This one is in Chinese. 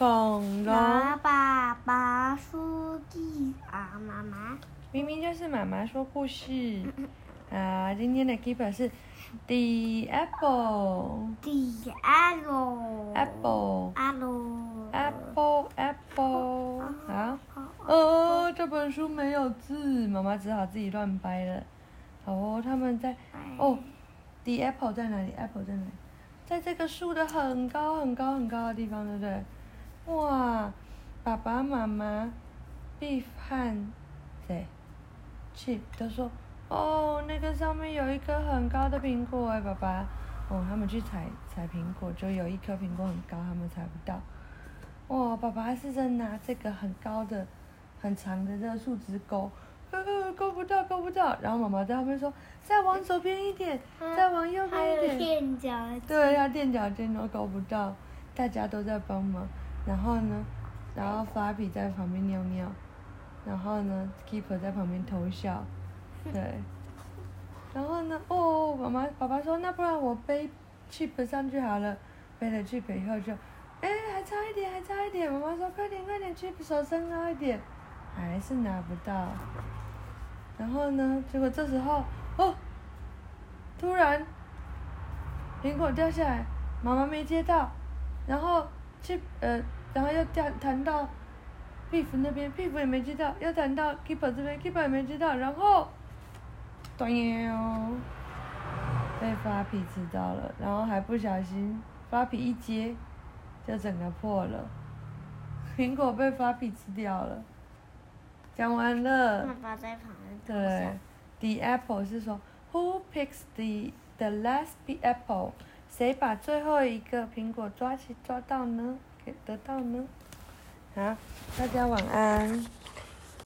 恐那龙。爸爸说的啊，妈妈。明明就是妈妈说故事。啊，今天的 keeper 是 the apple The apple. apple Apple. apple apple。好。哦，这本书没有字，妈妈只好自己乱掰了。好哦，他们在哦，the apple 在哪里？apple 在哪里？在这个树的很高很高很高的地方，对不对？哇，爸爸妈妈，Beef 和谁？Chip 都说，哦，那个上面有一颗很高的苹果哎，爸爸。哦，他们去采采苹果，就有一颗苹果很高，他们采不到。哇，爸爸试着拿这个很高的、很长的这个树枝钩，呃，够不到，够不到。然后妈妈在后面说：“再往左边一点，再往右边一点。垫脚。”对，要垫脚尖都够不到，大家都在帮忙。然后呢，然后 Flappy 在旁边尿尿，然后呢，Keeper 在旁边偷笑，对。然后呢，哦，妈妈爸爸说，那不然我背 Chip 上去好了，背了 Chip 以后就，哎，还差一点，还差一点。妈妈说，快点，快点，Chip 手伸高一点，还是拿不到。然后呢，结果这时候，哦，突然苹果掉下来，妈妈没接到，然后去呃，然后要谈谈到壁虎那边，壁虎也没知道；要谈到 keepo 这边，keepo 也没知道。然后，哎呦，被发皮吃道了，然后还不小心，发皮一接就整个破了。苹果被发皮吃掉了。讲完了。爸爸在旁边。对，the apple 是说 who picks the the last apple？谁把最后一个苹果抓起抓到呢？给得到呢？好，大家晚安。